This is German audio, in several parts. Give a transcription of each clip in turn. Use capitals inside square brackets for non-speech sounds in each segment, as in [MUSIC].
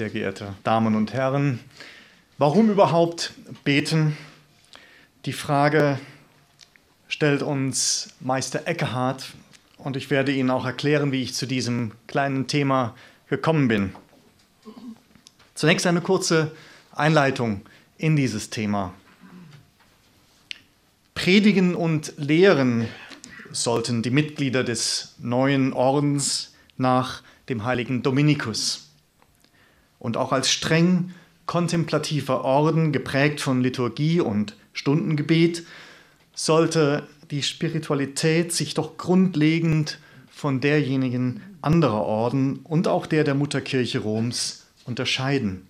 sehr geehrte Damen und Herren. Warum überhaupt beten? Die Frage stellt uns Meister Eckehart und ich werde Ihnen auch erklären, wie ich zu diesem kleinen Thema gekommen bin. Zunächst eine kurze Einleitung in dieses Thema. Predigen und lehren sollten die Mitglieder des neuen Ordens nach dem heiligen Dominikus. Und auch als streng kontemplativer Orden, geprägt von Liturgie und Stundengebet, sollte die Spiritualität sich doch grundlegend von derjenigen anderer Orden und auch der der Mutterkirche Roms unterscheiden.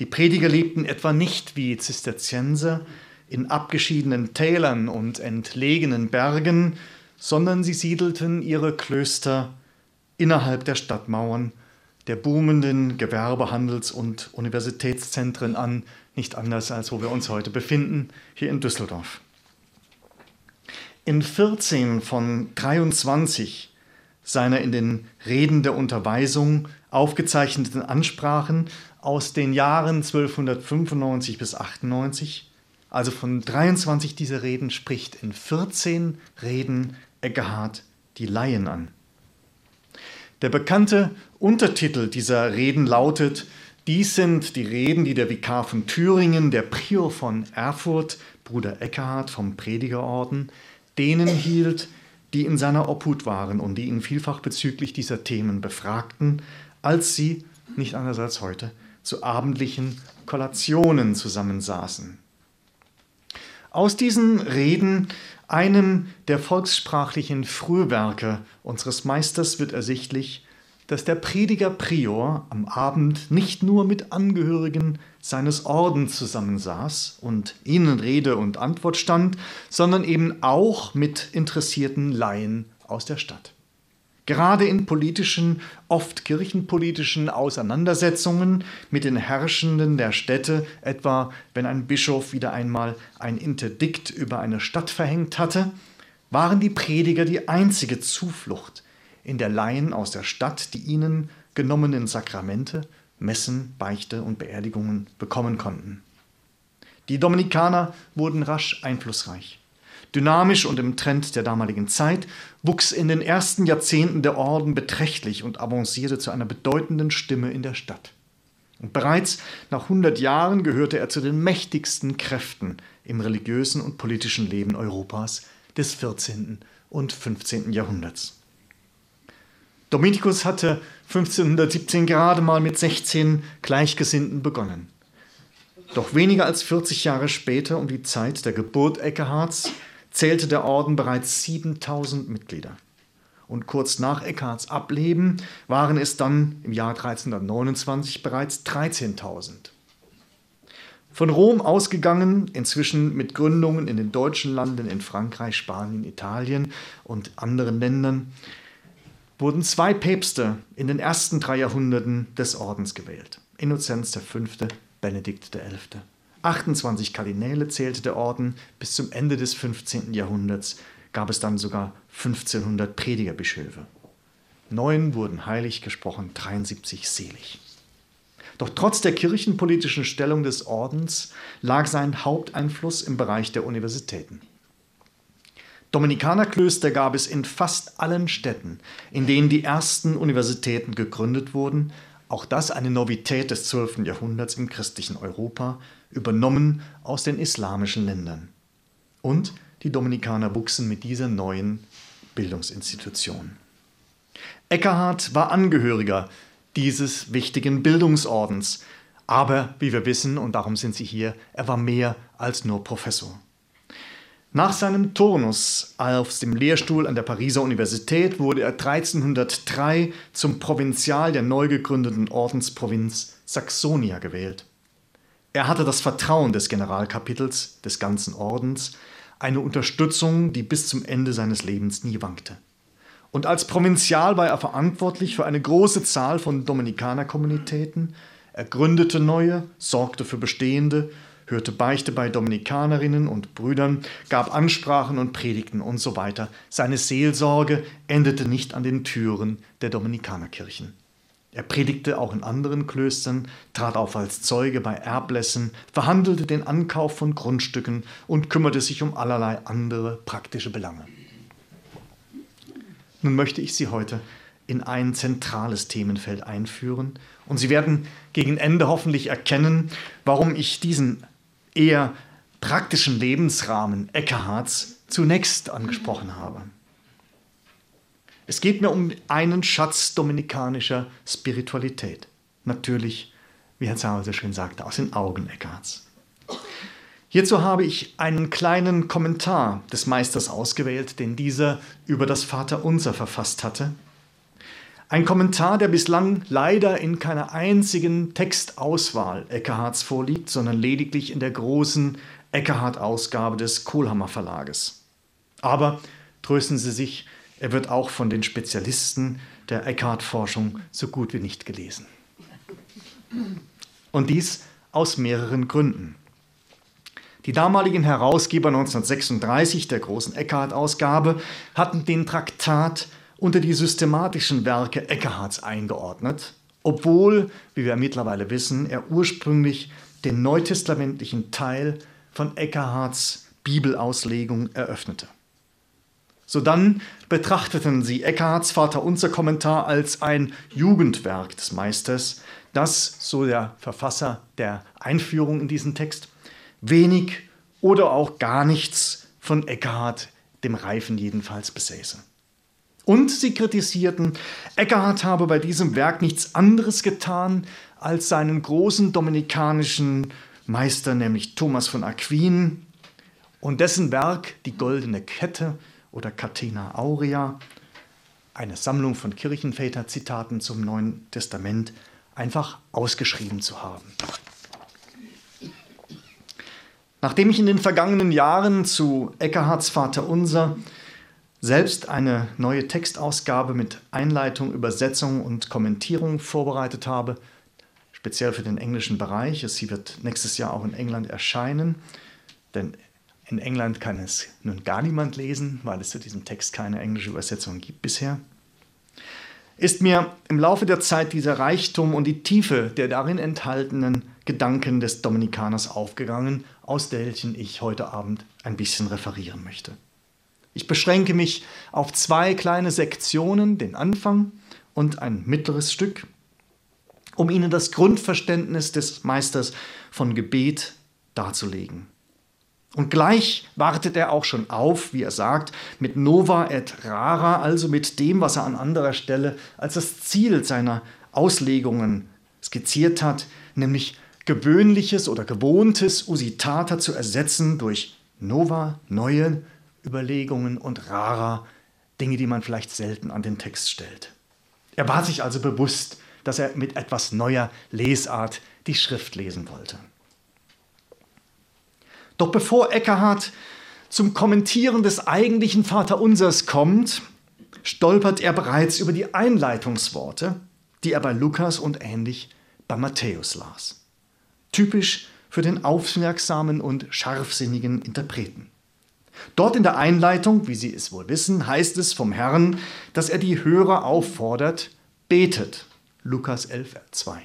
Die Prediger lebten etwa nicht wie Zisterzienser in abgeschiedenen Tälern und entlegenen Bergen, sondern sie siedelten ihre Klöster innerhalb der Stadtmauern der boomenden Gewerbe-, Handels- und Universitätszentren an, nicht anders als wo wir uns heute befinden, hier in Düsseldorf. In 14 von 23 seiner in den Reden der Unterweisung aufgezeichneten Ansprachen aus den Jahren 1295 bis 98, also von 23 dieser Reden, spricht in 14 Reden Eckehard die Laien an. Der bekannte Untertitel dieser Reden lautet, dies sind die Reden, die der Vikar von Thüringen, der Prior von Erfurt, Bruder Eckehard vom Predigerorden, denen hielt, die in seiner Obhut waren und die ihn vielfach bezüglich dieser Themen befragten, als sie, nicht anders als heute, zu abendlichen Kollationen zusammensaßen. Aus diesen Reden, einem der volkssprachlichen Frühwerke unseres Meisters, wird ersichtlich, dass der Prediger Prior am Abend nicht nur mit Angehörigen seines Ordens zusammensaß und ihnen Rede und Antwort stand, sondern eben auch mit interessierten Laien aus der Stadt. Gerade in politischen, oft kirchenpolitischen Auseinandersetzungen mit den Herrschenden der Städte, etwa wenn ein Bischof wieder einmal ein Interdikt über eine Stadt verhängt hatte, waren die Prediger die einzige Zuflucht in der Laien aus der Stadt, die ihnen genommenen Sakramente, Messen, Beichte und Beerdigungen bekommen konnten. Die Dominikaner wurden rasch einflussreich. Dynamisch und im Trend der damaligen Zeit wuchs in den ersten Jahrzehnten der Orden beträchtlich und avancierte zu einer bedeutenden Stimme in der Stadt. Und bereits nach 100 Jahren gehörte er zu den mächtigsten Kräften im religiösen und politischen Leben Europas des 14. und 15. Jahrhunderts. Dominikus hatte 1517 gerade mal mit 16 Gleichgesinnten begonnen. Doch weniger als 40 Jahre später, um die Zeit der Geburt Eckehards, zählte der Orden bereits 7000 Mitglieder. Und kurz nach Eckhards Ableben waren es dann im Jahr 1329 bereits 13.000. Von Rom ausgegangen, inzwischen mit Gründungen in den deutschen Landen, in Frankreich, Spanien, Italien und anderen Ländern, wurden zwei Päpste in den ersten drei Jahrhunderten des Ordens gewählt. Innozenz V., Benedikt XI. 28 Kardinäle zählte der Orden. Bis zum Ende des 15. Jahrhunderts gab es dann sogar 1500 Predigerbischöfe. Neun wurden heilig gesprochen, 73 selig. Doch trotz der kirchenpolitischen Stellung des Ordens lag sein Haupteinfluss im Bereich der Universitäten. Dominikanerklöster gab es in fast allen Städten, in denen die ersten Universitäten gegründet wurden, auch das eine Novität des 12. Jahrhunderts im christlichen Europa, übernommen aus den islamischen Ländern. Und die Dominikaner wuchsen mit dieser neuen Bildungsinstitution. Eckhard war Angehöriger dieses wichtigen Bildungsordens, aber wie wir wissen, und darum sind Sie hier, er war mehr als nur Professor. Nach seinem Turnus auf dem Lehrstuhl an der Pariser Universität wurde er 1303 zum Provinzial der neu gegründeten Ordensprovinz Saxonia gewählt. Er hatte das Vertrauen des Generalkapitels des ganzen Ordens, eine Unterstützung, die bis zum Ende seines Lebens nie wankte. Und als Provinzial war er verantwortlich für eine große Zahl von Dominikanerkommunitäten, er gründete neue, sorgte für bestehende, hörte Beichte bei Dominikanerinnen und Brüdern, gab Ansprachen und Predigten und so weiter. Seine Seelsorge endete nicht an den Türen der Dominikanerkirchen. Er predigte auch in anderen Klöstern, trat auf als Zeuge bei Erblässen, verhandelte den Ankauf von Grundstücken und kümmerte sich um allerlei andere praktische Belange. Nun möchte ich Sie heute in ein zentrales Themenfeld einführen und Sie werden gegen Ende hoffentlich erkennen, warum ich diesen eher praktischen Lebensrahmen Eckehards zunächst angesprochen habe. Es geht mir um einen Schatz dominikanischer Spiritualität. Natürlich, wie Herr Zauber so schön sagte, aus den Augen Eckarts. Hierzu habe ich einen kleinen Kommentar des Meisters ausgewählt, den dieser über das Vaterunser verfasst hatte. Ein Kommentar, der bislang leider in keiner einzigen Textauswahl Eckehards vorliegt, sondern lediglich in der großen Eckehardt-Ausgabe des Kohlhammer Verlages. Aber trösten Sie sich, er wird auch von den Spezialisten der Eckhart-Forschung so gut wie nicht gelesen. Und dies aus mehreren Gründen. Die damaligen Herausgeber 1936 der großen Eckhart-Ausgabe hatten den Traktat unter die systematischen Werke Eckharts eingeordnet, obwohl, wie wir mittlerweile wissen, er ursprünglich den neutestamentlichen Teil von Eckarts Bibelauslegung eröffnete. Sodann betrachteten sie Eckharts Vaterunser Kommentar als ein Jugendwerk des Meisters, das, so der Verfasser der Einführung in diesen Text, wenig oder auch gar nichts von Eckhart, dem Reifen jedenfalls, besäße. Und sie kritisierten, Eckhart habe bei diesem Werk nichts anderes getan, als seinen großen dominikanischen Meister, nämlich Thomas von Aquin, und dessen Werk, die Goldene Kette, oder Catena Aurea, eine Sammlung von Kirchenväter-Zitaten zum Neuen Testament, einfach ausgeschrieben zu haben. Nachdem ich in den vergangenen Jahren zu Eckehards Vater Unser selbst eine neue Textausgabe mit Einleitung, Übersetzung und Kommentierung vorbereitet habe, speziell für den englischen Bereich, sie wird nächstes Jahr auch in England erscheinen, denn in England kann es nun gar niemand lesen, weil es zu diesem Text keine englische Übersetzung gibt bisher. Ist mir im Laufe der Zeit dieser Reichtum und die Tiefe der darin enthaltenen Gedanken des Dominikaners aufgegangen, aus welchen ich heute Abend ein bisschen referieren möchte. Ich beschränke mich auf zwei kleine Sektionen, den Anfang und ein mittleres Stück, um Ihnen das Grundverständnis des Meisters von Gebet darzulegen. Und gleich wartet er auch schon auf, wie er sagt, mit Nova et Rara, also mit dem, was er an anderer Stelle als das Ziel seiner Auslegungen skizziert hat, nämlich gewöhnliches oder gewohntes Usitata zu ersetzen durch Nova, neue Überlegungen und Rara, Dinge, die man vielleicht selten an den Text stellt. Er war sich also bewusst, dass er mit etwas neuer Lesart die Schrift lesen wollte. Doch bevor Eckhart zum Kommentieren des eigentlichen Vaterunsers kommt, stolpert er bereits über die Einleitungsworte, die er bei Lukas und ähnlich bei Matthäus las. Typisch für den aufmerksamen und scharfsinnigen Interpreten. Dort in der Einleitung, wie Sie es wohl wissen, heißt es vom Herrn, dass er die Hörer auffordert, betet. Lukas 11, 2.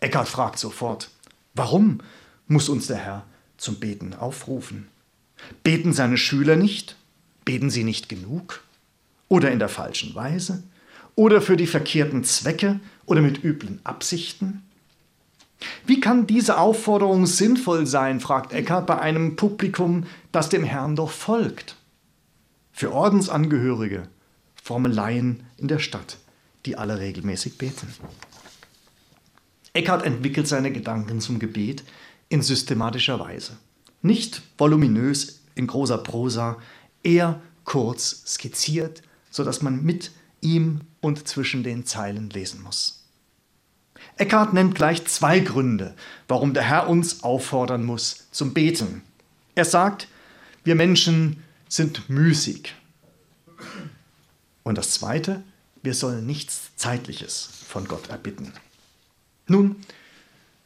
Eckhart fragt sofort, warum muss uns der Herr zum Beten aufrufen. Beten seine Schüler nicht? Beten sie nicht genug? Oder in der falschen Weise? Oder für die verkehrten Zwecke oder mit üblen Absichten? Wie kann diese Aufforderung sinnvoll sein, fragt Eckhart bei einem Publikum, das dem Herrn doch folgt? Für Ordensangehörige, fromme Laien in der Stadt, die alle regelmäßig beten. Eckhart entwickelt seine Gedanken zum Gebet in systematischer Weise. Nicht voluminös in großer Prosa, eher kurz skizziert, sodass man mit ihm und zwischen den Zeilen lesen muss. Eckhart nennt gleich zwei Gründe, warum der Herr uns auffordern muss zum Beten. Er sagt, wir Menschen sind müßig. Und das Zweite, wir sollen nichts Zeitliches von Gott erbitten. Nun,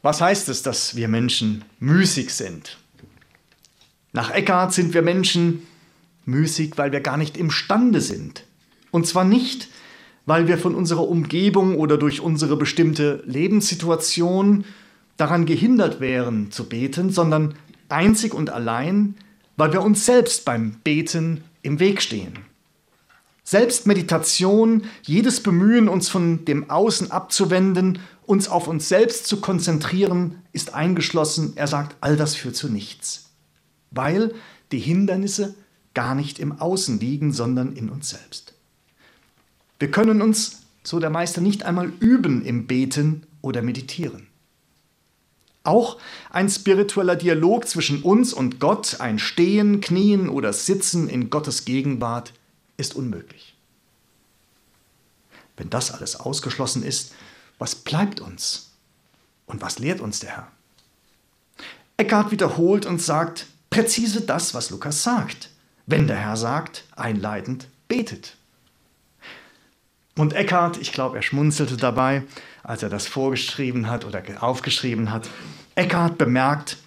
was heißt es, dass wir Menschen müßig sind? Nach Eckhart sind wir Menschen müßig, weil wir gar nicht imstande sind. Und zwar nicht, weil wir von unserer Umgebung oder durch unsere bestimmte Lebenssituation daran gehindert wären zu beten, sondern einzig und allein, weil wir uns selbst beim Beten im Weg stehen. Selbstmeditation, jedes Bemühen, uns von dem Außen abzuwenden, uns auf uns selbst zu konzentrieren, ist eingeschlossen. Er sagt, all das führt zu nichts, weil die Hindernisse gar nicht im Außen liegen, sondern in uns selbst. Wir können uns, so der Meister, nicht einmal üben im Beten oder Meditieren. Auch ein spiritueller Dialog zwischen uns und Gott, ein Stehen, Knien oder Sitzen in Gottes Gegenwart, ist unmöglich. Wenn das alles ausgeschlossen ist, was bleibt uns? Und was lehrt uns der Herr? Eckhart wiederholt und sagt präzise das, was Lukas sagt. Wenn der Herr sagt, einleitend, betet. Und Eckhart, ich glaube, er schmunzelte dabei, als er das vorgeschrieben hat oder aufgeschrieben hat. Eckhart bemerkt,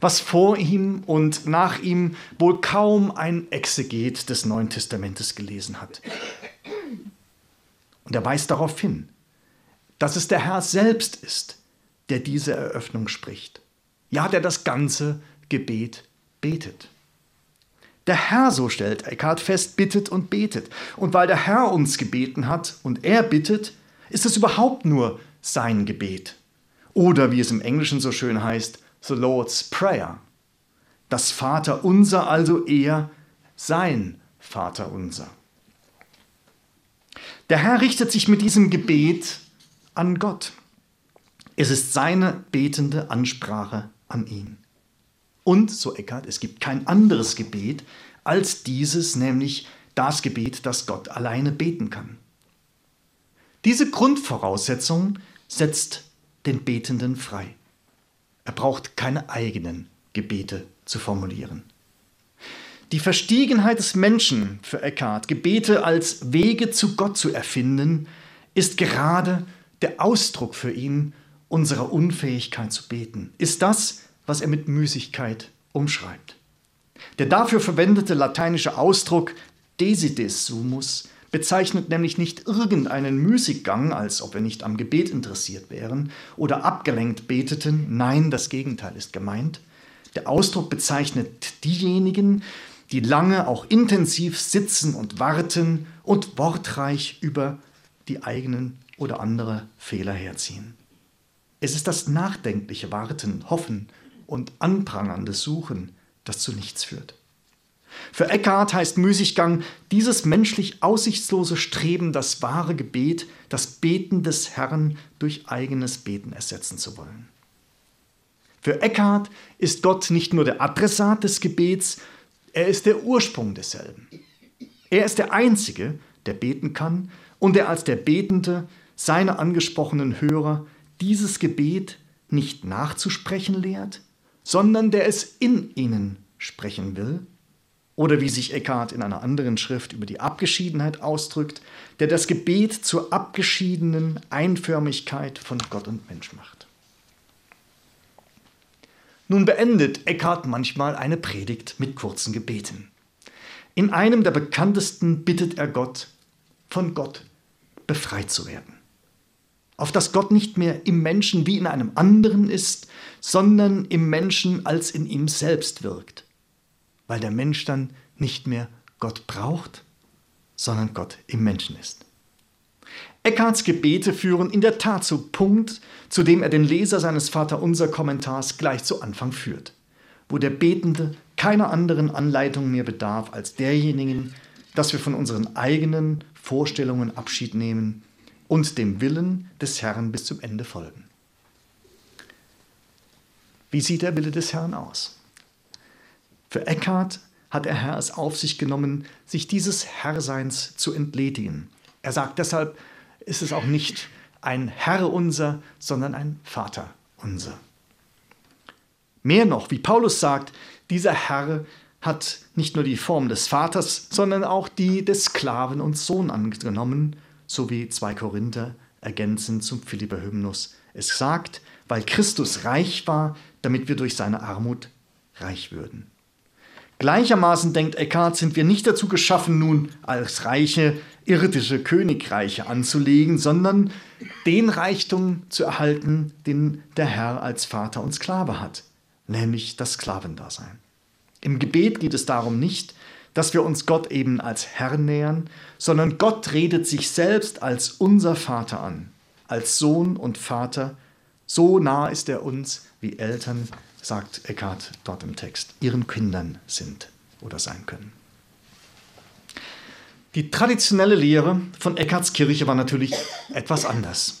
was vor ihm und nach ihm wohl kaum ein Exeget des Neuen Testamentes gelesen hat. Und er weist darauf hin, dass es der Herr selbst ist, der diese Eröffnung spricht. Ja, der das ganze Gebet betet. Der Herr, so stellt Eckhart fest, bittet und betet. Und weil der Herr uns gebeten hat und er bittet, ist es überhaupt nur sein Gebet. Oder wie es im Englischen so schön heißt, the Lord's Prayer. Das Vaterunser also eher sein Vaterunser. Der Herr richtet sich mit diesem Gebet an Gott. Es ist seine betende Ansprache an ihn. Und, so Eckart, es gibt kein anderes Gebet als dieses, nämlich das Gebet, das Gott alleine beten kann. Diese Grundvoraussetzung setzt den Betenden frei. Er braucht keine eigenen Gebete zu formulieren. Die Verstiegenheit des Menschen für Eckhart, Gebete als Wege zu Gott zu erfinden, ist gerade der Ausdruck für ihn unserer Unfähigkeit zu beten, ist das, was er mit Müßigkeit umschreibt. Der dafür verwendete lateinische Ausdruck desides sumus bezeichnet nämlich nicht irgendeinen Müßiggang, als ob wir nicht am Gebet interessiert wären oder abgelenkt beteten. Nein, das Gegenteil ist gemeint. Der Ausdruck bezeichnet diejenigen, die lange, auch intensiv sitzen und warten und wortreich über die eigenen oder andere Fehler herziehen. Es ist das nachdenkliche Warten, Hoffen und anprangernde Suchen, das zu nichts führt. Für Eckhart heißt Müßiggang dieses menschlich aussichtslose Streben, das wahre Gebet, das Beten des Herrn durch eigenes Beten ersetzen zu wollen. Für Eckhart ist Gott nicht nur der Adressat des Gebets, er ist der Ursprung desselben. Er ist der Einzige, der beten kann und der als der Betende seine angesprochenen Hörer dieses Gebet nicht nachzusprechen lehrt, sondern der es in ihnen sprechen will oder wie sich Eckhart in einer anderen Schrift über die Abgeschiedenheit ausdrückt, der das Gebet zur abgeschiedenen Einförmigkeit von Gott und Mensch macht. Nun beendet Eckhart manchmal eine Predigt mit kurzen Gebeten. In einem der bekanntesten bittet er Gott, von Gott befreit zu werden. Auf dass Gott nicht mehr im Menschen wie in einem anderen ist, sondern im Menschen als in ihm selbst wirkt weil der Mensch dann nicht mehr Gott braucht, sondern Gott im Menschen ist. Eckharts Gebete führen in der Tat zu Punkt, zu dem er den Leser seines Vaterunser Kommentars gleich zu Anfang führt, wo der Betende keiner anderen Anleitung mehr bedarf als derjenigen, dass wir von unseren eigenen Vorstellungen Abschied nehmen und dem Willen des Herrn bis zum Ende folgen. Wie sieht der Wille des Herrn aus? Für Eckhart hat der Herr es auf sich genommen, sich dieses Herrseins zu entledigen. Er sagt deshalb, ist es auch nicht ein Herr unser, sondern ein Vater unser. Mehr noch, wie Paulus sagt, dieser Herr hat nicht nur die Form des Vaters, sondern auch die des Sklaven und Sohn angenommen, so wie 2 Korinther ergänzend zum Philipper-Hymnus. Es sagt, weil Christus reich war, damit wir durch seine Armut reich würden. Gleichermaßen denkt Eckhart, sind wir nicht dazu geschaffen, nun als reiche irdische Königreiche anzulegen, sondern den Reichtum zu erhalten, den der Herr als Vater und Sklave hat, nämlich das Sklavendasein. Im Gebet geht es darum nicht, dass wir uns Gott eben als Herr nähern, sondern Gott redet sich selbst als unser Vater an, als Sohn und Vater. So nah ist er uns, wie Eltern, sagt Eckhart dort im Text, ihren Kindern sind oder sein können. Die traditionelle Lehre von Eckharts Kirche war natürlich etwas anders.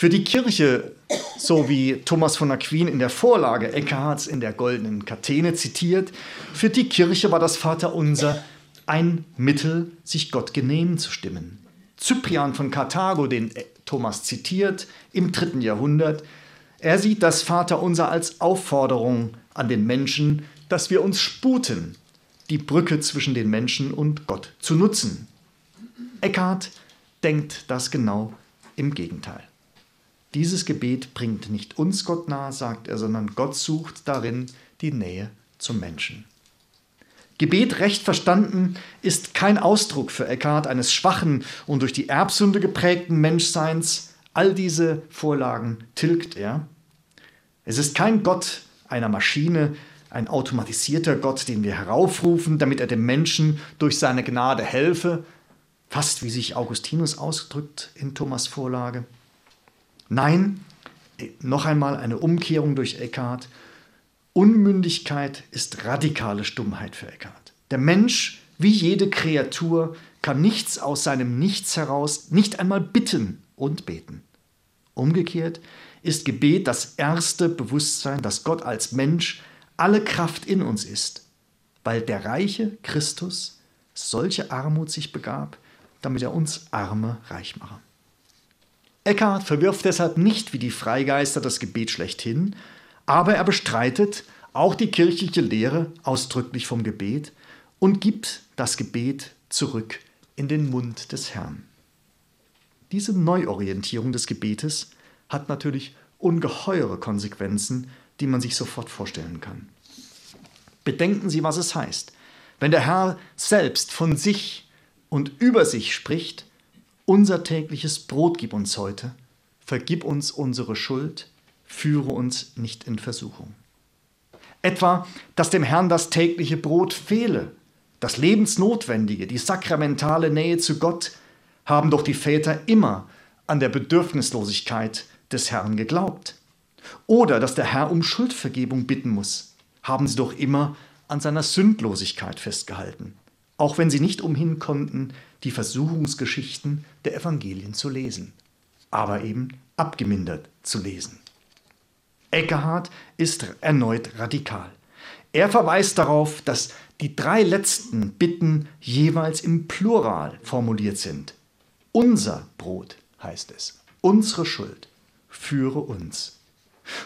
Für die Kirche, so wie Thomas von Aquin in der Vorlage Eckharts in der goldenen Katene zitiert, für die Kirche war das Vaterunser ein Mittel, sich Gott genehm zu stimmen. Cyprian von Karthago, den Thomas zitiert, im dritten Jahrhundert, er sieht das Vaterunser als Aufforderung an den Menschen, dass wir uns sputen, die Brücke zwischen den Menschen und Gott zu nutzen. Eckhart denkt das genau im Gegenteil. Dieses Gebet bringt nicht uns Gott nahe, sagt er, sondern Gott sucht darin die Nähe zum Menschen. Gebet recht verstanden ist kein Ausdruck für Eckhart eines schwachen und durch die Erbsünde geprägten Menschseins. All diese Vorlagen tilgt er. Es ist kein Gott einer Maschine, ein automatisierter Gott, den wir heraufrufen, damit er dem Menschen durch seine Gnade helfe, fast wie sich Augustinus ausdrückt in Thomas Vorlage. Nein, noch einmal eine Umkehrung durch Eckhart. Unmündigkeit ist radikale Stummheit für Eckhart. Der Mensch, wie jede Kreatur, kann nichts aus seinem Nichts heraus, nicht einmal bitten und beten. Umgekehrt ist Gebet das erste Bewusstsein, dass Gott als Mensch alle Kraft in uns ist, weil der reiche Christus solche Armut sich begab, damit er uns Arme reich mache. Eckhart verwirft deshalb nicht wie die Freigeister das Gebet schlechthin, aber er bestreitet auch die kirchliche Lehre ausdrücklich vom Gebet und gibt das Gebet zurück in den Mund des Herrn. Diese Neuorientierung des Gebetes hat natürlich ungeheure Konsequenzen, die man sich sofort vorstellen kann. Bedenken Sie, was es heißt. Wenn der Herr selbst von sich und über sich spricht, unser tägliches Brot gib uns heute, vergib uns unsere Schuld, führe uns nicht in Versuchung. Etwa, dass dem Herrn das tägliche Brot fehle, das Lebensnotwendige, die sakramentale Nähe zu Gott, haben doch die Väter immer an der Bedürfnislosigkeit des Herrn geglaubt. Oder dass der Herr um Schuldvergebung bitten muss, haben sie doch immer an seiner Sündlosigkeit festgehalten auch wenn sie nicht umhin konnten, die Versuchungsgeschichten der Evangelien zu lesen, aber eben abgemindert zu lesen. Eckehard ist erneut radikal. Er verweist darauf, dass die drei letzten Bitten jeweils im Plural formuliert sind. Unser Brot heißt es, unsere Schuld, führe uns.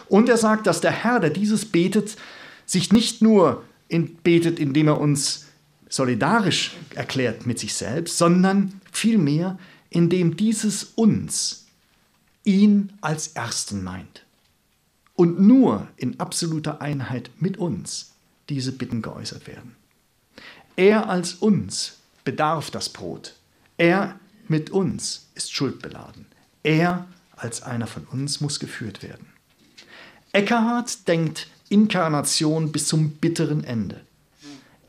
Und er sagt, dass der Herr, der dieses betet, sich nicht nur in, betet, indem er uns solidarisch erklärt mit sich selbst, sondern vielmehr, indem dieses uns ihn als Ersten meint. Und nur in absoluter Einheit mit uns diese Bitten geäußert werden. Er als uns bedarf das Brot. Er mit uns ist schuldbeladen. Er als einer von uns muss geführt werden. Eckhart denkt Inkarnation bis zum bitteren Ende.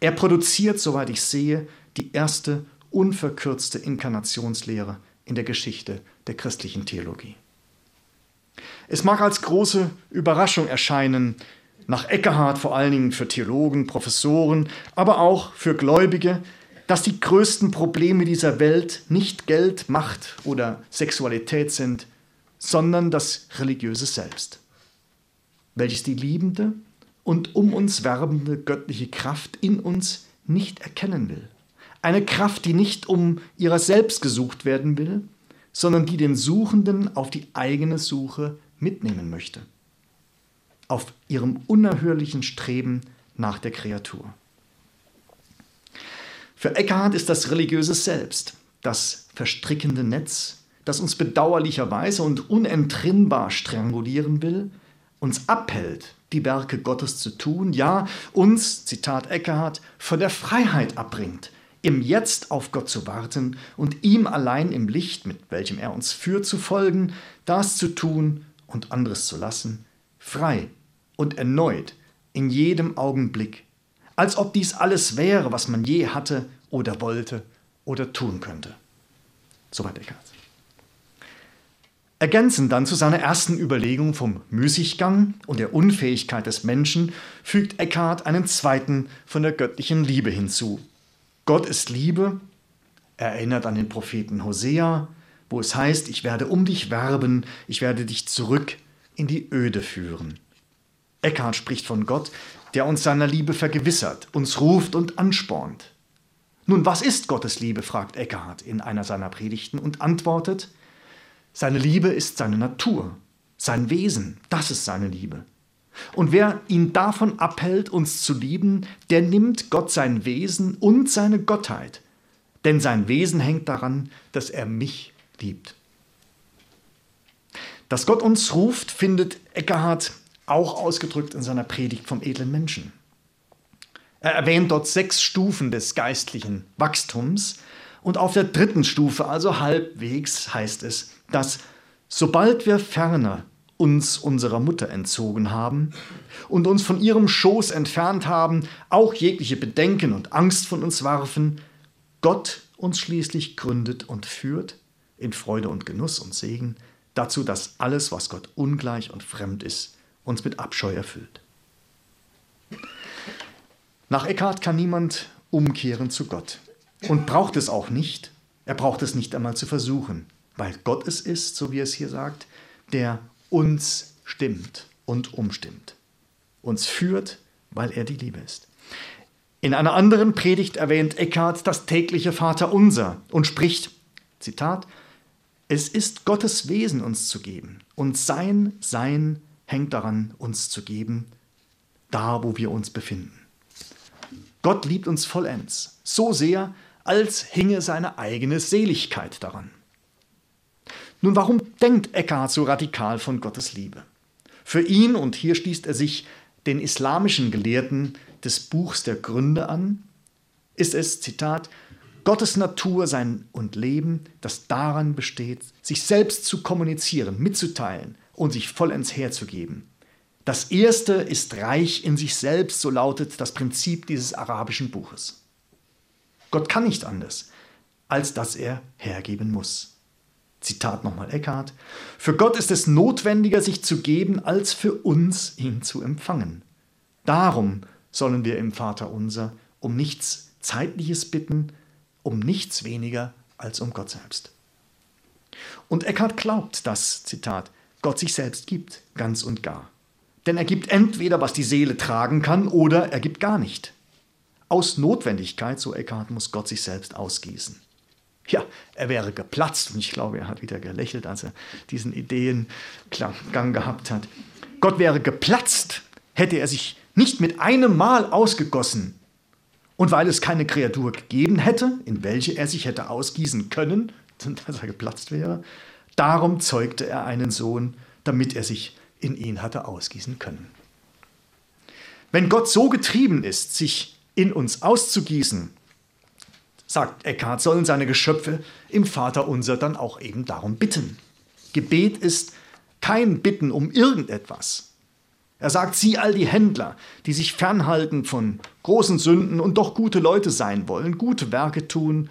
Er produziert, soweit ich sehe, die erste unverkürzte Inkarnationslehre in der Geschichte der christlichen Theologie. Es mag als große Überraschung erscheinen, nach Eckehard vor allen Dingen für Theologen, Professoren, aber auch für Gläubige, dass die größten Probleme dieser Welt nicht Geld, Macht oder Sexualität sind, sondern das religiöse Selbst, welches die liebende und um uns werbende göttliche Kraft in uns nicht erkennen will. Eine Kraft, die nicht um ihrer selbst gesucht werden will, sondern die den Suchenden auf die eigene Suche mitnehmen möchte. Auf ihrem unerhörlichen Streben nach der Kreatur. Für Eckhart ist das religiöse Selbst das verstrickende Netz, das uns bedauerlicherweise und unentrinnbar strangulieren will, uns abhält, die Werke Gottes zu tun, ja, uns, Zitat Eckhart, von der Freiheit abbringt, im Jetzt auf Gott zu warten und ihm allein im Licht, mit welchem er uns führt, zu folgen, das zu tun und anderes zu lassen, frei und erneut in jedem Augenblick, als ob dies alles wäre, was man je hatte oder wollte oder tun könnte. Soweit Eckhart. Ergänzend dann zu seiner ersten Überlegung vom Müßiggang und der Unfähigkeit des Menschen fügt Eckhart einen zweiten von der göttlichen Liebe hinzu. Gott ist Liebe, er erinnert an den Propheten Hosea, wo es heißt, ich werde um dich werben, ich werde dich zurück in die Öde führen. Eckhart spricht von Gott, der uns seiner Liebe vergewissert, uns ruft und anspornt. Nun, was ist Gottes Liebe? fragt Eckhart in einer seiner Predigten und antwortet, seine Liebe ist seine Natur, sein Wesen, das ist seine Liebe. Und wer ihn davon abhält, uns zu lieben, der nimmt Gott sein Wesen und seine Gottheit. Denn sein Wesen hängt daran, dass er mich liebt. Dass Gott uns ruft, findet Eckhart auch ausgedrückt in seiner Predigt vom edlen Menschen. Er erwähnt dort sechs Stufen des geistlichen Wachstums und auf der dritten Stufe, also halbwegs, heißt es, dass sobald wir ferner uns unserer Mutter entzogen haben und uns von ihrem Schoß entfernt haben, auch jegliche Bedenken und Angst von uns warfen, Gott uns schließlich gründet und führt in Freude und Genuss und Segen dazu, dass alles, was Gott ungleich und fremd ist, uns mit Abscheu erfüllt. Nach Eckhart kann niemand umkehren zu Gott und braucht es auch nicht. Er braucht es nicht einmal zu versuchen weil Gott es ist, so wie es hier sagt, der uns stimmt und umstimmt, uns führt, weil er die Liebe ist. In einer anderen Predigt erwähnt Eckhart das tägliche Vaterunser und spricht, Zitat, es ist Gottes Wesen uns zu geben und sein Sein hängt daran, uns zu geben, da wo wir uns befinden. Gott liebt uns vollends, so sehr, als hinge seine eigene Seligkeit daran. Nun, warum denkt Eckhart so radikal von Gottes Liebe? Für ihn, und hier schließt er sich den islamischen Gelehrten des Buchs der Gründe an, ist es, Zitat, Gottes Natur, sein und Leben, das daran besteht, sich selbst zu kommunizieren, mitzuteilen und sich vollends herzugeben. Das erste ist reich in sich selbst, so lautet das Prinzip dieses arabischen Buches. Gott kann nicht anders, als dass er hergeben muss. Zitat nochmal Eckhart, für Gott ist es notwendiger, sich zu geben, als für uns ihn zu empfangen. Darum sollen wir im Vater unser um nichts Zeitliches bitten, um nichts weniger als um Gott selbst. Und Eckhart glaubt, dass, Zitat, Gott sich selbst gibt, ganz und gar. Denn er gibt entweder, was die Seele tragen kann, oder er gibt gar nicht. Aus Notwendigkeit, so Eckhart, muss Gott sich selbst ausgießen. Ja, er wäre geplatzt und ich glaube, er hat wieder gelächelt, als er diesen Ideengang gehabt hat. Gott wäre geplatzt, hätte er sich nicht mit einem Mal ausgegossen. Und weil es keine Kreatur gegeben hätte, in welche er sich hätte ausgießen können, [LAUGHS] dass er geplatzt wäre, darum zeugte er einen Sohn, damit er sich in ihn hatte ausgießen können. Wenn Gott so getrieben ist, sich in uns auszugießen, sagt Eckhart, sollen seine Geschöpfe im Vaterunser dann auch eben darum bitten. Gebet ist kein Bitten um irgendetwas. Er sagt, sie all die Händler, die sich fernhalten von großen Sünden und doch gute Leute sein wollen, gute Werke tun,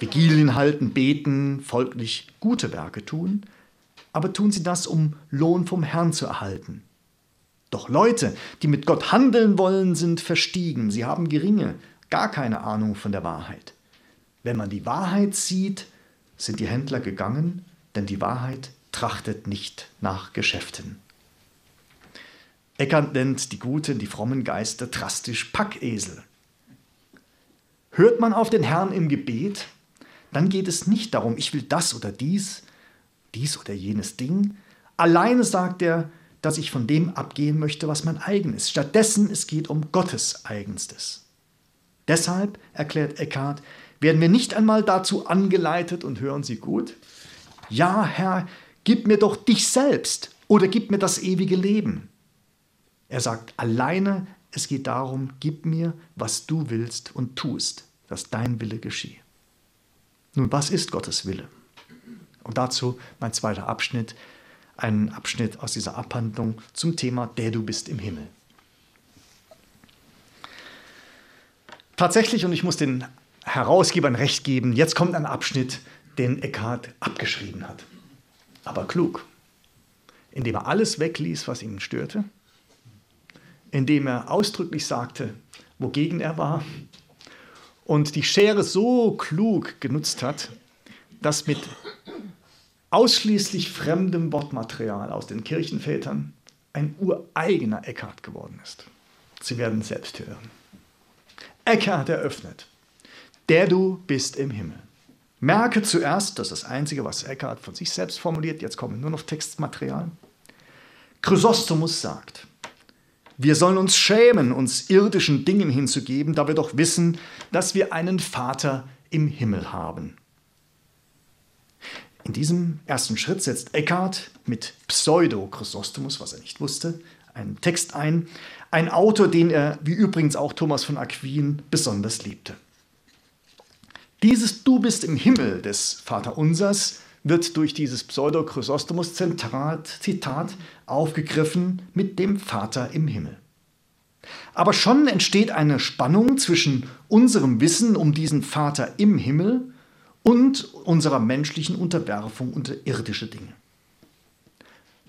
Vigilien halten, beten, folglich gute Werke tun, aber tun sie das, um Lohn vom Herrn zu erhalten. Doch Leute, die mit Gott handeln wollen, sind verstiegen, sie haben geringe, gar keine Ahnung von der Wahrheit. Wenn man die Wahrheit sieht, sind die Händler gegangen, denn die Wahrheit trachtet nicht nach Geschäften. Eckert nennt die guten, die frommen Geister drastisch Packesel. Hört man auf den Herrn im Gebet, dann geht es nicht darum, ich will das oder dies, dies oder jenes Ding. Alleine sagt er, dass ich von dem abgehen möchte, was mein eigen ist. Stattdessen, es geht um Gottes eigenstes. Deshalb, erklärt Eckhart, werden wir nicht einmal dazu angeleitet und hören Sie gut? Ja, Herr, gib mir doch dich selbst oder gib mir das ewige Leben. Er sagt alleine, es geht darum, gib mir, was du willst und tust, dass dein Wille geschehe. Nun, was ist Gottes Wille? Und dazu mein zweiter Abschnitt, ein Abschnitt aus dieser Abhandlung zum Thema Der du bist im Himmel. Tatsächlich, und ich muss den Herausgebern recht geben, jetzt kommt ein Abschnitt, den Eckhart abgeschrieben hat. Aber klug, indem er alles wegließ, was ihn störte, indem er ausdrücklich sagte, wogegen er war und die Schere so klug genutzt hat, dass mit ausschließlich fremdem Wortmaterial aus den Kirchenvätern ein ureigener Eckhart geworden ist. Sie werden es selbst hören. Eckhart eröffnet, der du bist im Himmel. Merke zuerst, das ist das Einzige, was Eckhart von sich selbst formuliert, jetzt kommen nur noch Textmaterial. Chrysostomus sagt, wir sollen uns schämen, uns irdischen Dingen hinzugeben, da wir doch wissen, dass wir einen Vater im Himmel haben. In diesem ersten Schritt setzt Eckhart mit Pseudo-Chrysostomus, was er nicht wusste, einen Text ein, ein Autor, den er, wie übrigens auch Thomas von Aquin, besonders liebte. Dieses Du bist im Himmel des Vaterunsers wird durch dieses Pseudo-Chrysostomus-Zitat aufgegriffen mit dem Vater im Himmel. Aber schon entsteht eine Spannung zwischen unserem Wissen um diesen Vater im Himmel und unserer menschlichen Unterwerfung unter irdische Dinge.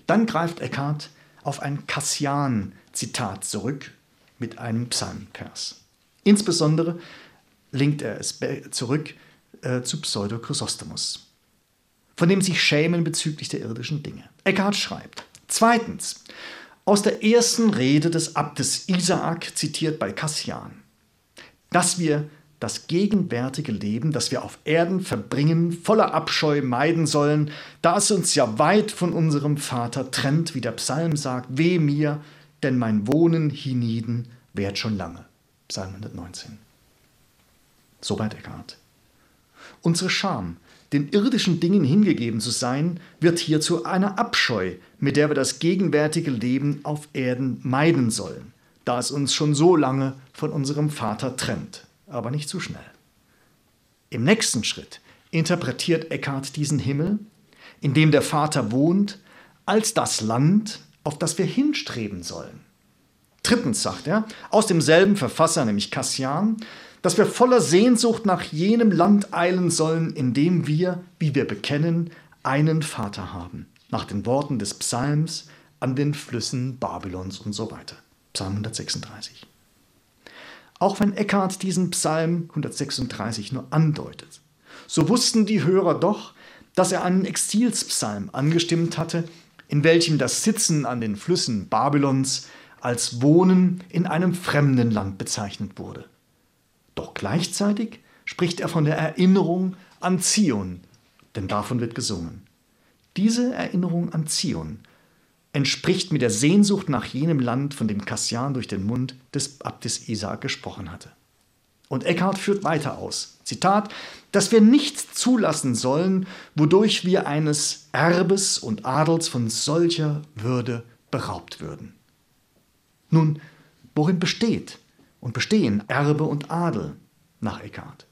Dann greift Eckhart auf ein Kassian-Zitat zurück mit einem Psalmvers. Insbesondere linkt er es zurück äh, zu Pseudo-Chrysostomus, von dem sich schämen bezüglich der irdischen Dinge. Eckhart schreibt, zweitens, aus der ersten Rede des Abtes Isaak zitiert bei Kassian, dass wir das gegenwärtige Leben, das wir auf Erden verbringen, voller Abscheu meiden sollen, da es uns ja weit von unserem Vater trennt, wie der Psalm sagt, weh mir, denn mein Wohnen hienieden währt schon lange. Psalm 119. Soweit Eckhart. Unsere Scham, den irdischen Dingen hingegeben zu sein, wird hier zu einer Abscheu, mit der wir das gegenwärtige Leben auf Erden meiden sollen, da es uns schon so lange von unserem Vater trennt aber nicht zu schnell. Im nächsten Schritt interpretiert Eckhart diesen Himmel, in dem der Vater wohnt, als das Land, auf das wir hinstreben sollen. Drittens sagt er, aus demselben Verfasser, nämlich Cassian, dass wir voller Sehnsucht nach jenem Land eilen sollen, in dem wir, wie wir bekennen, einen Vater haben. Nach den Worten des Psalms an den Flüssen Babylons und so weiter. Psalm 136 auch wenn Eckhart diesen Psalm 136 nur andeutet. So wussten die Hörer doch, dass er einen Exilspsalm angestimmt hatte, in welchem das Sitzen an den Flüssen Babylons als Wohnen in einem fremden Land bezeichnet wurde. Doch gleichzeitig spricht er von der Erinnerung an Zion, denn davon wird gesungen. Diese Erinnerung an Zion entspricht mit der Sehnsucht nach jenem Land, von dem Kassian durch den Mund des Abtes Isaak gesprochen hatte. Und Eckhart führt weiter aus, Zitat, dass wir nichts zulassen sollen, wodurch wir eines Erbes und Adels von solcher Würde beraubt würden. Nun, worin besteht und bestehen Erbe und Adel nach Eckhart?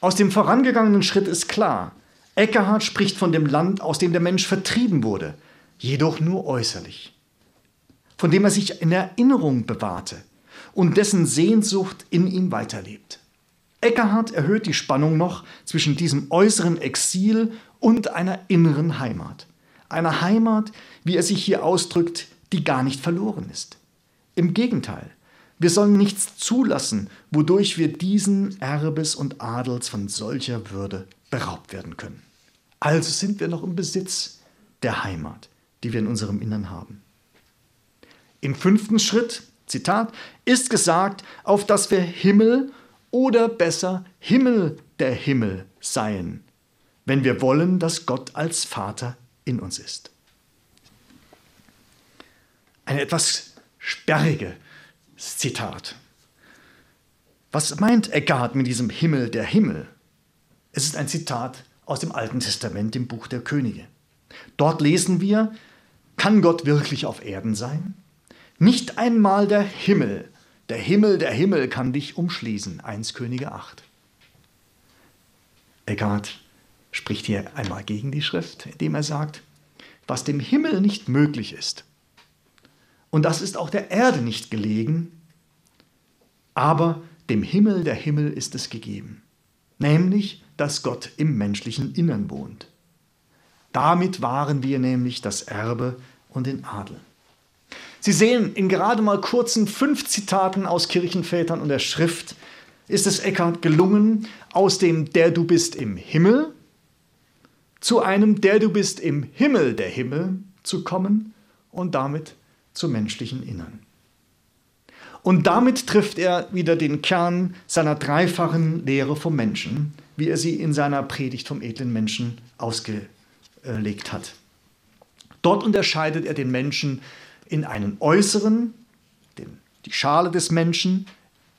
Aus dem vorangegangenen Schritt ist klar, Eckhart spricht von dem Land, aus dem der Mensch vertrieben wurde, jedoch nur äußerlich, von dem er sich in Erinnerung bewahrte und dessen Sehnsucht in ihm weiterlebt. Eckhart erhöht die Spannung noch zwischen diesem äußeren Exil und einer inneren Heimat. Einer Heimat, wie er sich hier ausdrückt, die gar nicht verloren ist. Im Gegenteil, wir sollen nichts zulassen, wodurch wir diesen Erbes und Adels von solcher Würde beraubt werden können. Also sind wir noch im Besitz der Heimat, die wir in unserem Innern haben. Im fünften Schritt, Zitat, ist gesagt, auf dass wir Himmel oder besser Himmel der Himmel seien, wenn wir wollen, dass Gott als Vater in uns ist. Ein etwas sperriges Zitat. Was meint Eckhart mit diesem Himmel der Himmel? Es ist ein Zitat aus dem Alten Testament, dem Buch der Könige. Dort lesen wir, kann Gott wirklich auf Erden sein? Nicht einmal der Himmel, der Himmel, der Himmel kann dich umschließen. 1 Könige 8. Eckhart spricht hier einmal gegen die Schrift, indem er sagt, was dem Himmel nicht möglich ist, und das ist auch der Erde nicht gelegen, aber dem Himmel der Himmel ist es gegeben, nämlich, dass Gott im menschlichen Innern wohnt. Damit waren wir nämlich das Erbe und den Adel. Sie sehen, in gerade mal kurzen fünf Zitaten aus Kirchenvätern und der Schrift ist es Eckhart gelungen, aus dem Der du bist im Himmel zu einem Der du bist im Himmel der Himmel zu kommen und damit zum menschlichen Innern. Und damit trifft er wieder den Kern seiner dreifachen Lehre vom Menschen, wie er sie in seiner Predigt vom edlen Menschen ausgelegt hat. Dort unterscheidet er den Menschen in einen äußeren, den, die Schale des Menschen,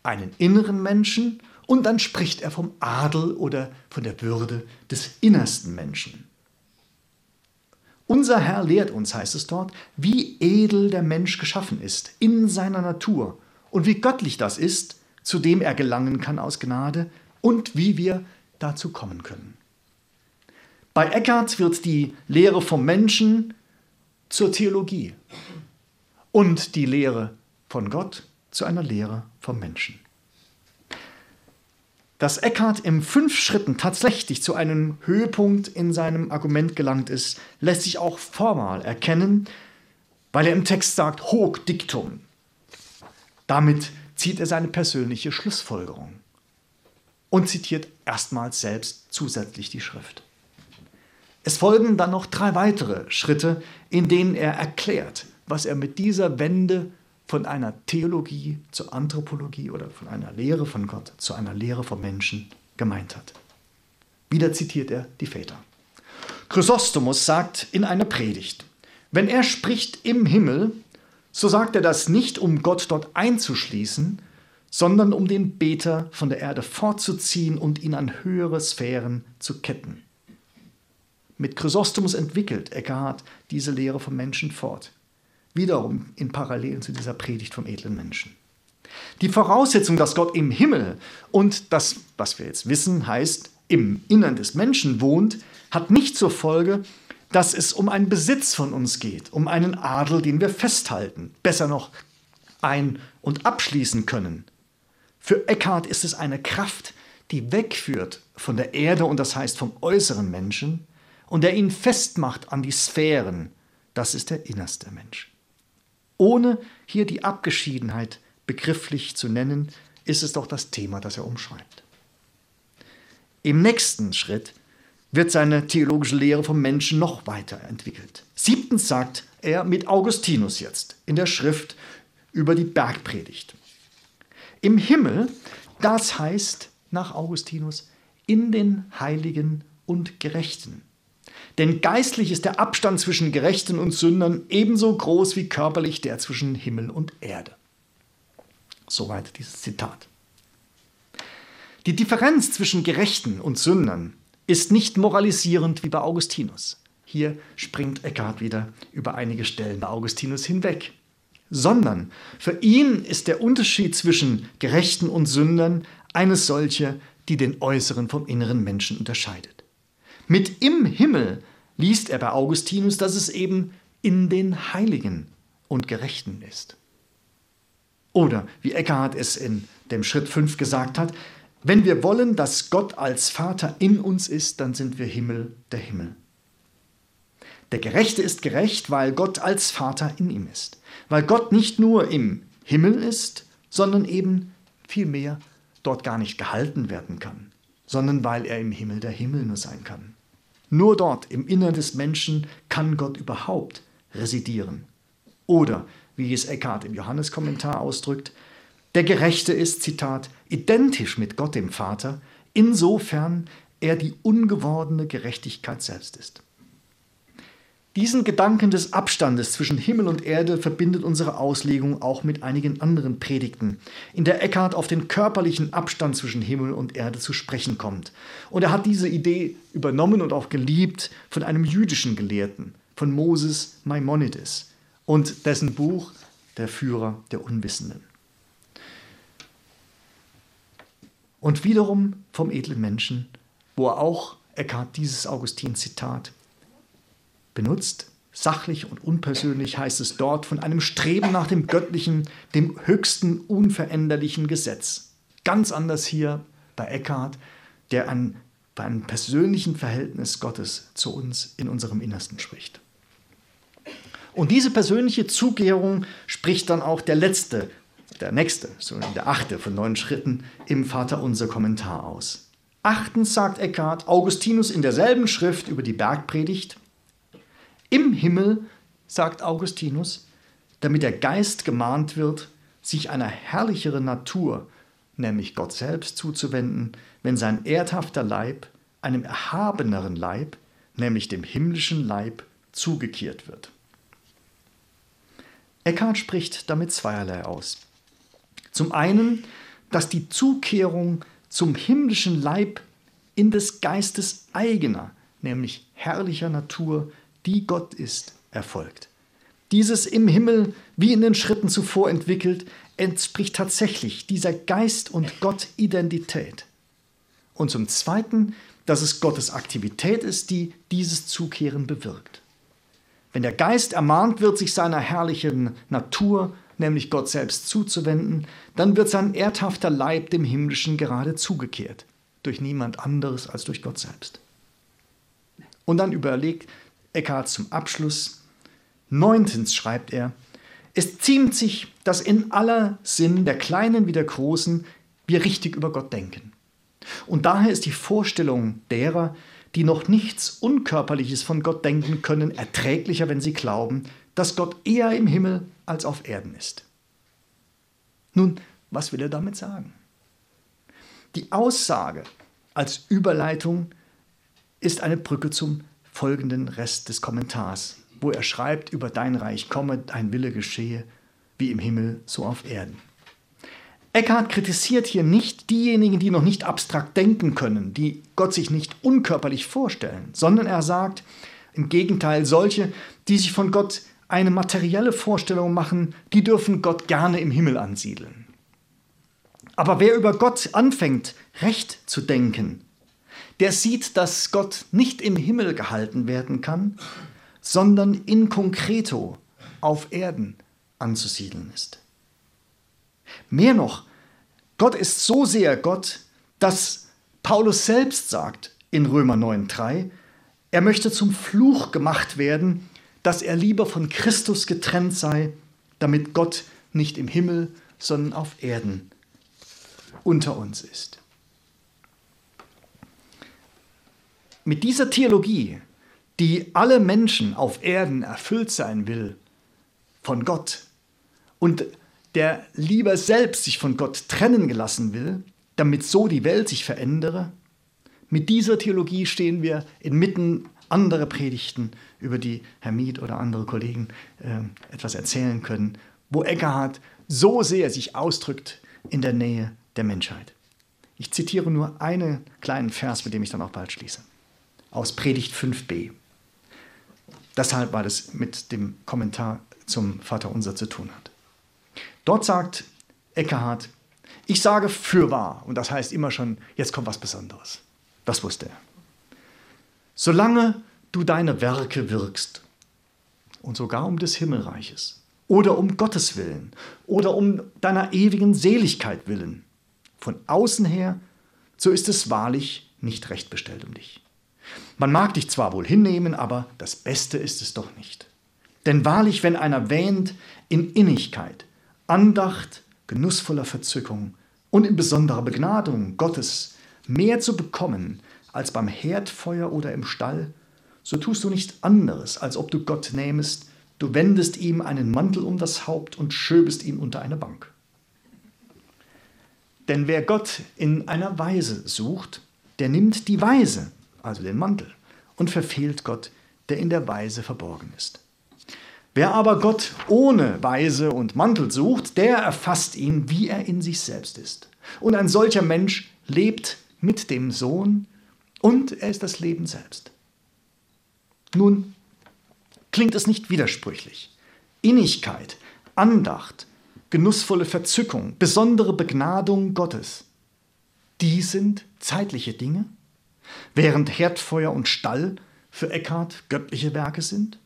einen inneren Menschen und dann spricht er vom Adel oder von der Würde des innersten Menschen. Unser Herr lehrt uns, heißt es dort, wie edel der Mensch geschaffen ist in seiner Natur und wie göttlich das ist, zu dem er gelangen kann aus Gnade und wie wir dazu kommen können. Bei Eckhart wird die Lehre vom Menschen zur Theologie und die Lehre von Gott zu einer Lehre vom Menschen. Dass Eckhart in fünf Schritten tatsächlich zu einem Höhepunkt in seinem Argument gelangt ist, lässt sich auch formal erkennen, weil er im Text sagt, hoc dictum. Damit zieht er seine persönliche Schlussfolgerung und zitiert erstmals selbst zusätzlich die Schrift. Es folgen dann noch drei weitere Schritte, in denen er erklärt, was er mit dieser Wende von einer Theologie zur Anthropologie oder von einer Lehre von Gott zu einer Lehre vom Menschen gemeint hat. Wieder zitiert er die Väter. Chrysostomus sagt in einer Predigt, wenn er spricht im Himmel, so sagt er das nicht, um Gott dort einzuschließen, sondern um den Beter von der Erde fortzuziehen und ihn an höhere Sphären zu ketten. Mit Chrysostomus entwickelt Eckhart diese Lehre vom Menschen fort wiederum in Parallelen zu dieser Predigt vom edlen Menschen. Die Voraussetzung, dass Gott im Himmel und das, was wir jetzt wissen, heißt, im Innern des Menschen wohnt, hat nicht zur Folge, dass es um einen Besitz von uns geht, um einen Adel, den wir festhalten, besser noch ein- und abschließen können. Für Eckhart ist es eine Kraft, die wegführt von der Erde und das heißt vom äußeren Menschen und der ihn festmacht an die Sphären. Das ist der innerste Mensch. Ohne hier die Abgeschiedenheit begrifflich zu nennen, ist es doch das Thema, das er umschreibt. Im nächsten Schritt wird seine theologische Lehre vom Menschen noch weiterentwickelt. Siebtens sagt er mit Augustinus jetzt in der Schrift über die Bergpredigt. Im Himmel, das heißt nach Augustinus, in den Heiligen und Gerechten. Denn geistlich ist der Abstand zwischen Gerechten und Sündern ebenso groß wie körperlich der zwischen Himmel und Erde. Soweit dieses Zitat. Die Differenz zwischen Gerechten und Sündern ist nicht moralisierend wie bei Augustinus. Hier springt Eckhart wieder über einige Stellen bei Augustinus hinweg. Sondern für ihn ist der Unterschied zwischen Gerechten und Sündern eine solche, die den äußeren vom inneren Menschen unterscheidet. Mit im Himmel liest er bei Augustinus, dass es eben in den Heiligen und Gerechten ist. Oder wie Eckhart es in dem Schritt 5 gesagt hat, wenn wir wollen, dass Gott als Vater in uns ist, dann sind wir Himmel der Himmel. Der Gerechte ist gerecht, weil Gott als Vater in ihm ist. Weil Gott nicht nur im Himmel ist, sondern eben vielmehr dort gar nicht gehalten werden kann, sondern weil er im Himmel der Himmel nur sein kann. Nur dort, im Innern des Menschen, kann Gott überhaupt residieren. Oder, wie es Eckhart im Johanneskommentar ausdrückt, der Gerechte ist, Zitat, identisch mit Gott dem Vater, insofern er die ungewordene Gerechtigkeit selbst ist. Diesen Gedanken des Abstandes zwischen Himmel und Erde verbindet unsere Auslegung auch mit einigen anderen Predigten, in der Eckhart auf den körperlichen Abstand zwischen Himmel und Erde zu sprechen kommt. Und er hat diese Idee übernommen und auch geliebt von einem jüdischen Gelehrten, von Moses Maimonides und dessen Buch der Führer der Unwissenden. Und wiederum vom edlen Menschen, wo er auch Eckhart dieses Augustin-Zitat benutzt. Sachlich und unpersönlich heißt es dort von einem Streben nach dem Göttlichen, dem höchsten unveränderlichen Gesetz. Ganz anders hier bei Eckhart, der an, bei einem persönlichen Verhältnis Gottes zu uns in unserem Innersten spricht. Und diese persönliche Zukehrung spricht dann auch der letzte, der nächste, so der achte von neun Schritten im Vater unser Kommentar aus. Achtens sagt Eckhart Augustinus in derselben Schrift über die Bergpredigt, im Himmel, sagt Augustinus, damit der Geist gemahnt wird, sich einer herrlicheren Natur, nämlich Gott selbst, zuzuwenden, wenn sein erdhafter Leib einem erhabeneren Leib, nämlich dem himmlischen Leib, zugekehrt wird. Eckhart spricht damit zweierlei aus. Zum einen, dass die Zukehrung zum himmlischen Leib in des Geistes eigener, nämlich herrlicher Natur, die Gott ist, erfolgt. Dieses im Himmel, wie in den Schritten zuvor entwickelt, entspricht tatsächlich dieser Geist- und Gott-Identität. Und zum Zweiten, dass es Gottes Aktivität ist, die dieses Zukehren bewirkt. Wenn der Geist ermahnt wird, sich seiner herrlichen Natur, nämlich Gott selbst, zuzuwenden, dann wird sein erdhafter Leib dem Himmlischen gerade zugekehrt, durch niemand anderes als durch Gott selbst. Und dann überlegt Eckhart zum Abschluss, neuntens schreibt er, es ziemt sich, dass in aller Sinn der Kleinen wie der Großen wir richtig über Gott denken. Und daher ist die Vorstellung derer, die noch nichts Unkörperliches von Gott denken können, erträglicher, wenn sie glauben, dass Gott eher im Himmel als auf Erden ist. Nun, was will er damit sagen? Die Aussage als Überleitung ist eine Brücke zum folgenden Rest des Kommentars, wo er schreibt, über dein Reich komme, dein Wille geschehe, wie im Himmel, so auf Erden. Eckhart kritisiert hier nicht diejenigen, die noch nicht abstrakt denken können, die Gott sich nicht unkörperlich vorstellen, sondern er sagt im Gegenteil solche, die sich von Gott eine materielle Vorstellung machen, die dürfen Gott gerne im Himmel ansiedeln. Aber wer über Gott anfängt, recht zu denken, der sieht, dass Gott nicht im Himmel gehalten werden kann, sondern in concreto auf Erden anzusiedeln ist. Mehr noch, Gott ist so sehr Gott, dass Paulus selbst sagt in Römer 9.3, er möchte zum Fluch gemacht werden, dass er lieber von Christus getrennt sei, damit Gott nicht im Himmel, sondern auf Erden unter uns ist. Mit dieser Theologie, die alle Menschen auf Erden erfüllt sein will, von Gott und der lieber selbst sich von Gott trennen gelassen will, damit so die Welt sich verändere. Mit dieser Theologie stehen wir inmitten anderer Predigten, über die Herr Miet oder andere Kollegen äh, etwas erzählen können, wo Eckhart so sehr sich ausdrückt in der Nähe der Menschheit. Ich zitiere nur einen kleinen Vers, mit dem ich dann auch bald schließe. Aus Predigt 5b. Deshalb, weil es mit dem Kommentar zum Vater Unser zu tun hat. Dort sagt Eckhart, ich sage fürwahr, und das heißt immer schon, jetzt kommt was Besonderes. Das wusste er. Solange du deine Werke wirkst, und sogar um des Himmelreiches, oder um Gottes Willen, oder um deiner ewigen Seligkeit willen, von außen her, so ist es wahrlich nicht recht bestellt um dich. Man mag dich zwar wohl hinnehmen, aber das Beste ist es doch nicht. Denn wahrlich, wenn einer wähnt, in Innigkeit, Andacht, genussvoller Verzückung und in besonderer Begnadung Gottes mehr zu bekommen als beim Herdfeuer oder im Stall, so tust du nicht anderes, als ob du Gott nähmest, du wendest ihm einen Mantel um das Haupt und schöbest ihn unter eine Bank. Denn wer Gott in einer Weise sucht, der nimmt die Weise, also den Mantel, und verfehlt Gott, der in der Weise verborgen ist. Wer aber Gott ohne Weise und Mantel sucht, der erfasst ihn, wie er in sich selbst ist. Und ein solcher Mensch lebt mit dem Sohn und er ist das Leben selbst. Nun klingt es nicht widersprüchlich. Innigkeit, Andacht, genussvolle Verzückung, besondere Begnadung Gottes, die sind zeitliche Dinge, während Herdfeuer und Stall für Eckhart göttliche Werke sind?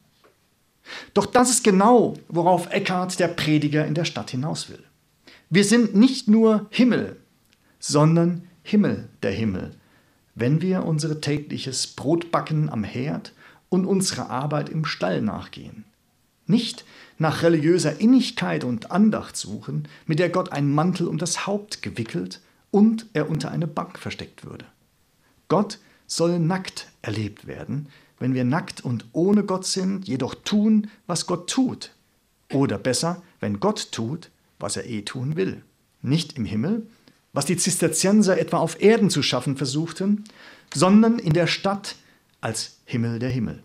Doch das ist genau, worauf Eckhart der Prediger in der Stadt hinaus will. Wir sind nicht nur Himmel, sondern Himmel der Himmel, wenn wir unsere tägliches Brotbacken am Herd und unsere Arbeit im Stall nachgehen. Nicht nach religiöser Innigkeit und Andacht suchen, mit der Gott einen Mantel um das Haupt gewickelt und er unter eine Bank versteckt würde. Gott soll nackt erlebt werden, wenn wir nackt und ohne Gott sind, jedoch tun, was Gott tut. Oder besser, wenn Gott tut, was er eh tun will. Nicht im Himmel, was die Zisterzienser etwa auf Erden zu schaffen versuchten, sondern in der Stadt als Himmel der Himmel.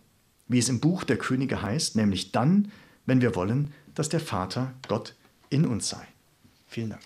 Wie es im Buch der Könige heißt, nämlich dann, wenn wir wollen, dass der Vater Gott in uns sei. Vielen Dank.